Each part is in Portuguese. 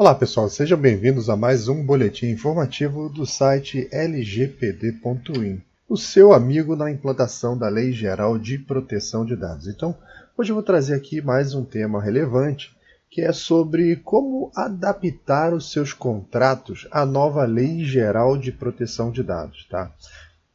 Olá pessoal, sejam bem-vindos a mais um boletim informativo do site lgpd.in, o seu amigo na implantação da Lei Geral de Proteção de Dados. Então, hoje eu vou trazer aqui mais um tema relevante, que é sobre como adaptar os seus contratos à nova Lei Geral de Proteção de Dados, tá?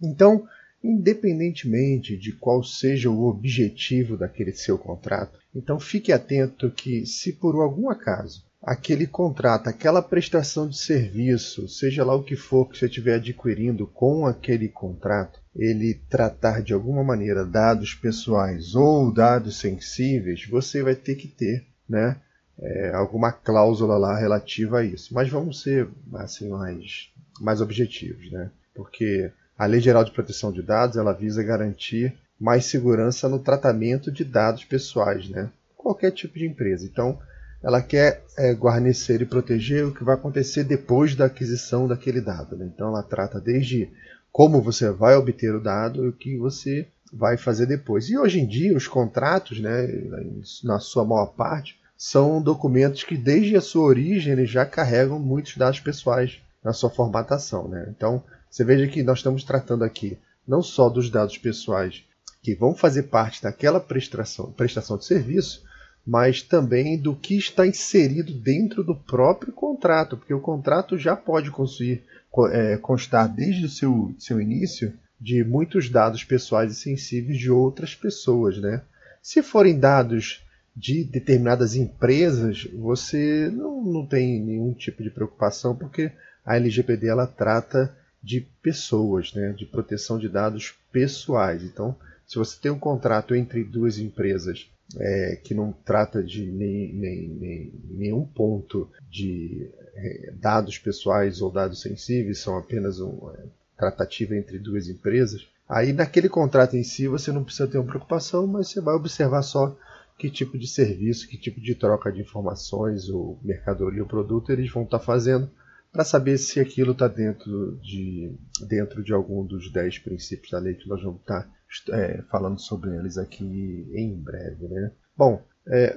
Então, independentemente de qual seja o objetivo daquele seu contrato, então fique atento que se por algum acaso aquele contrato, aquela prestação de serviço, seja lá o que for que você estiver adquirindo com aquele contrato, ele tratar de alguma maneira dados pessoais ou dados sensíveis, você vai ter que ter, né, é, alguma cláusula lá relativa a isso. Mas vamos ser assim mais mais objetivos, né? Porque a Lei Geral de Proteção de Dados ela visa garantir mais segurança no tratamento de dados pessoais, né? Qualquer tipo de empresa. Então, ela quer é, guarnecer e proteger o que vai acontecer depois da aquisição daquele dado. Né? Então ela trata desde como você vai obter o dado e o que você vai fazer depois. E hoje em dia os contratos, né, na sua maior parte, são documentos que desde a sua origem eles já carregam muitos dados pessoais na sua formatação. Né? Então você veja que nós estamos tratando aqui não só dos dados pessoais que vão fazer parte daquela prestação, prestação de serviço, mas também do que está inserido dentro do próprio contrato, porque o contrato já pode é, constar desde o seu, seu início de muitos dados pessoais e sensíveis de outras pessoas. Né? Se forem dados de determinadas empresas, você não, não tem nenhum tipo de preocupação, porque a LGPD ela trata de pessoas, né? de proteção de dados pessoais. Então, se você tem um contrato entre duas empresas é, que não trata de nem, nem, nem, nenhum ponto de é, dados pessoais ou dados sensíveis, são apenas uma é, tratativa entre duas empresas, aí naquele contrato em si você não precisa ter uma preocupação, mas você vai observar só que tipo de serviço, que tipo de troca de informações, o mercadoria, o produto eles vão estar fazendo para saber se aquilo está dentro de, dentro de algum dos dez princípios da lei que nós vamos estar é, falando sobre eles aqui em breve. Né? Bom, é,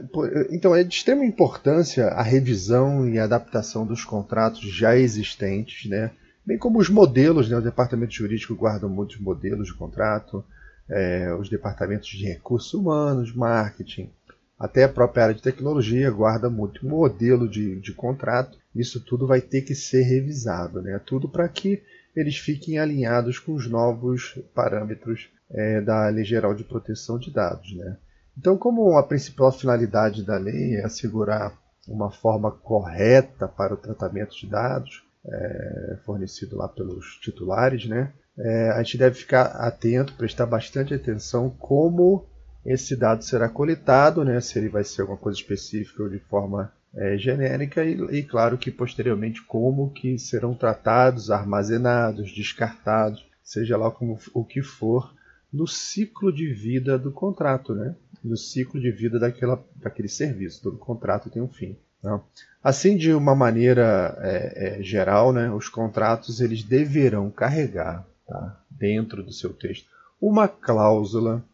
então é de extrema importância a revisão e adaptação dos contratos já existentes, né? bem como os modelos. Né? O departamento jurídico guarda muitos modelos de contrato, é, os departamentos de recursos humanos, marketing, até a própria área de tecnologia guarda muito modelo de, de contrato. Isso tudo vai ter que ser revisado, né? tudo para que eles fiquem alinhados com os novos parâmetros é, da Lei Geral de Proteção de Dados. Né? Então, como a principal finalidade da lei é assegurar uma forma correta para o tratamento de dados é, fornecido lá pelos titulares, né? É, a gente deve ficar atento, prestar bastante atenção como esse dado será coletado, né? se ele vai ser alguma coisa específica ou de forma é, genérica e, e, claro que posteriormente como que serão tratados, armazenados, descartados, seja lá como o que for no ciclo de vida do contrato, né? no ciclo de vida daquela, daquele serviço. Todo contrato tem um fim. Tá? Assim, de uma maneira é, é, geral, né, os contratos eles deverão carregar tá, dentro do seu texto uma cláusula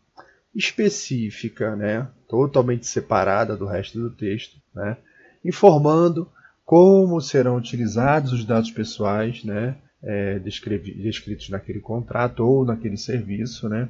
específica, né, totalmente separada do resto do texto, né, informando como serão utilizados os dados pessoais, né, é, descritos naquele contrato ou naquele serviço, né?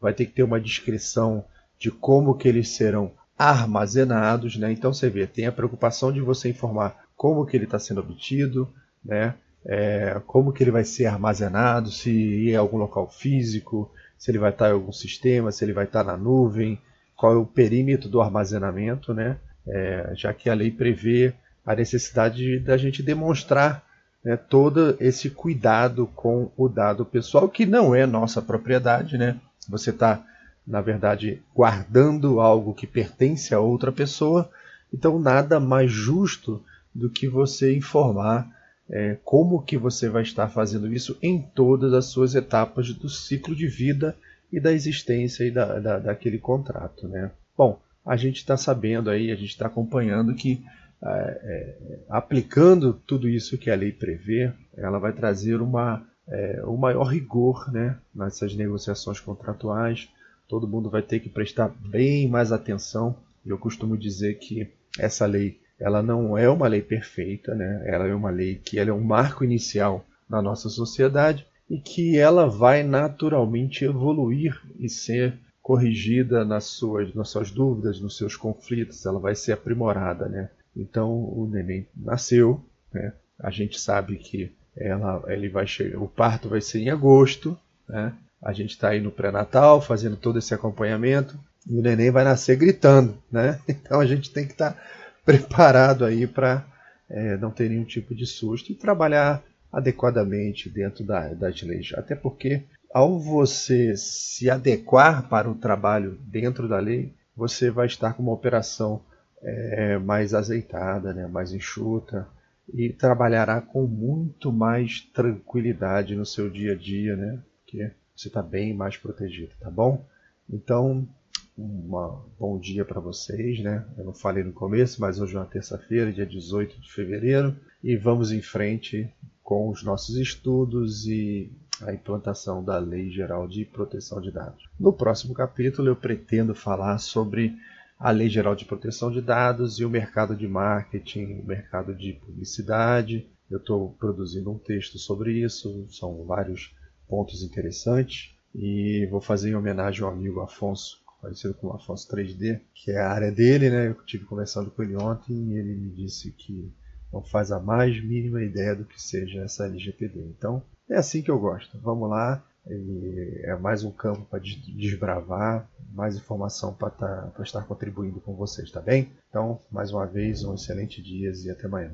Vai ter que ter uma descrição de como que eles serão armazenados, né? Então você vê, tem a preocupação de você informar como que ele está sendo obtido, né? É, como que ele vai ser armazenado, se em algum local físico, se ele vai estar em algum sistema, se ele vai estar na nuvem, qual é o perímetro do armazenamento, né? É, já que a lei prevê a necessidade da gente demonstrar né, todo esse cuidado com o dado pessoal, que não é nossa propriedade. Né? Você está, na verdade, guardando algo que pertence a outra pessoa, então nada mais justo do que você informar é, como que você vai estar fazendo isso em todas as suas etapas do ciclo de vida e da existência e da, da daquele contrato. Né? Bom, a gente está sabendo aí, a gente está acompanhando que é, é, aplicando tudo isso que a lei prevê, ela vai trazer uma, é, um maior rigor né, nessas negociações contratuais. Todo mundo vai ter que prestar bem mais atenção. Eu costumo dizer que essa lei ela não é uma lei perfeita, né? ela é uma lei que ela é um marco inicial na nossa sociedade e que ela vai naturalmente evoluir e ser corrigida nas suas, nas suas dúvidas, nos seus conflitos, ela vai ser aprimorada. Né? Então o neném nasceu, né? a gente sabe que ela, ele vai chegar, o parto vai ser em agosto, né? a gente está aí no pré-natal fazendo todo esse acompanhamento e o neném vai nascer gritando, né? Então a gente tem que estar tá preparado aí para é, não ter nenhum tipo de susto e trabalhar adequadamente dentro da, das leis. Até porque ao você se adequar para o trabalho dentro da lei, você vai estar com uma operação é, mais azeitada, né, mais enxuta e trabalhará com muito mais tranquilidade no seu dia a dia, né? Porque você está bem mais protegido, tá bom? Então um bom dia para vocês, né? Eu não falei no começo, mas hoje é uma terça-feira, dia 18 de fevereiro, e vamos em frente com os nossos estudos e a implantação da Lei Geral de Proteção de Dados. No próximo capítulo eu pretendo falar sobre a Lei Geral de Proteção de Dados e o mercado de marketing, o mercado de publicidade. Eu estou produzindo um texto sobre isso, são vários pontos interessantes e vou fazer em homenagem ao amigo Afonso parecido com o Afonso 3D, que é a área dele, né? Eu tive conversando com ele ontem e ele me disse que não faz a mais mínima ideia do que seja essa LGPD. Então, é assim que eu gosto. Vamos lá, é mais um campo para desbravar, mais informação para tá, estar contribuindo com vocês, tá bem? Então, mais uma vez, um excelente dia e até amanhã.